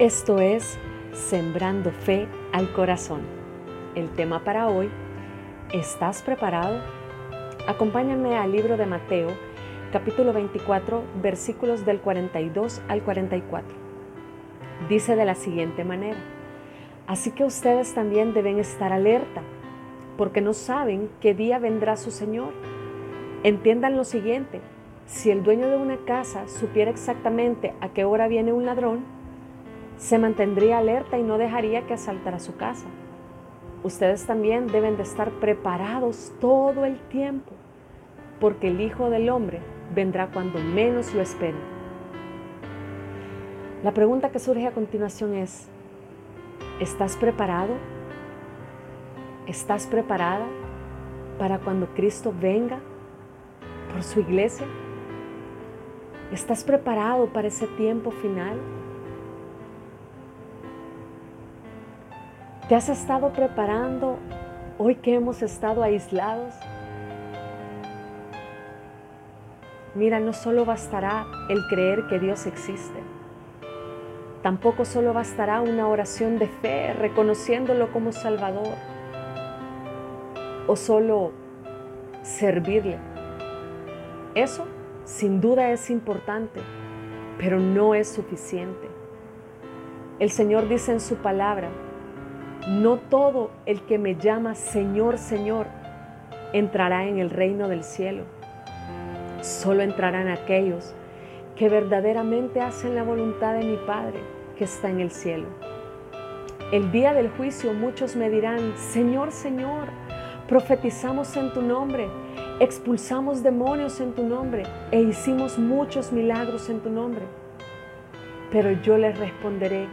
Esto es Sembrando Fe al Corazón. El tema para hoy, ¿estás preparado? Acompáñame al libro de Mateo, capítulo 24, versículos del 42 al 44. Dice de la siguiente manera, así que ustedes también deben estar alerta, porque no saben qué día vendrá su Señor. Entiendan lo siguiente, si el dueño de una casa supiera exactamente a qué hora viene un ladrón, se mantendría alerta y no dejaría que asaltara su casa. Ustedes también deben de estar preparados todo el tiempo, porque el Hijo del Hombre vendrá cuando menos lo esperen. La pregunta que surge a continuación es, ¿estás preparado? ¿Estás preparada para cuando Cristo venga por su iglesia? ¿Estás preparado para ese tiempo final? ¿Te has estado preparando hoy que hemos estado aislados? Mira, no solo bastará el creer que Dios existe. Tampoco solo bastará una oración de fe reconociéndolo como Salvador. O solo servirle. Eso sin duda es importante, pero no es suficiente. El Señor dice en su palabra, no todo el que me llama Señor, Señor, entrará en el reino del cielo. Solo entrarán aquellos que verdaderamente hacen la voluntad de mi Padre que está en el cielo. El día del juicio muchos me dirán, Señor, Señor, profetizamos en tu nombre, expulsamos demonios en tu nombre e hicimos muchos milagros en tu nombre. Pero yo les responderé,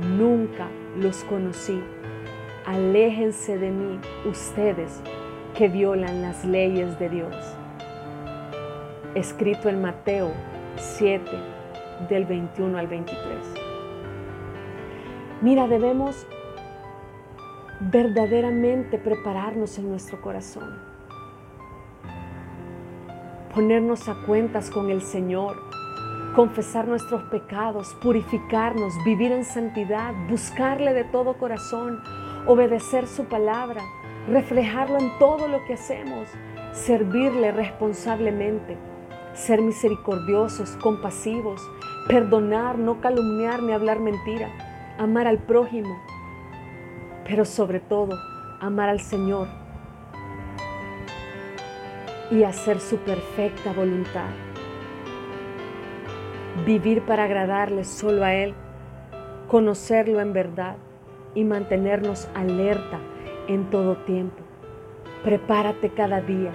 nunca los conocí. Aléjense de mí ustedes que violan las leyes de Dios. Escrito en Mateo 7, del 21 al 23. Mira, debemos verdaderamente prepararnos en nuestro corazón. Ponernos a cuentas con el Señor confesar nuestros pecados, purificarnos, vivir en santidad, buscarle de todo corazón, obedecer su palabra, reflejarlo en todo lo que hacemos, servirle responsablemente, ser misericordiosos, compasivos, perdonar, no calumniar ni hablar mentira, amar al prójimo, pero sobre todo amar al Señor y hacer su perfecta voluntad vivir para agradarle solo a Él, conocerlo en verdad y mantenernos alerta en todo tiempo. Prepárate cada día.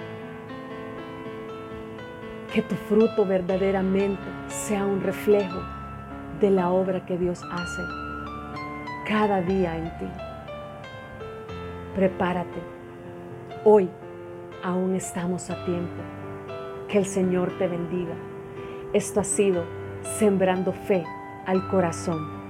Que tu fruto verdaderamente sea un reflejo de la obra que Dios hace cada día en ti. Prepárate. Hoy aún estamos a tiempo. Que el Señor te bendiga. Esto ha sido sembrando fe al corazón.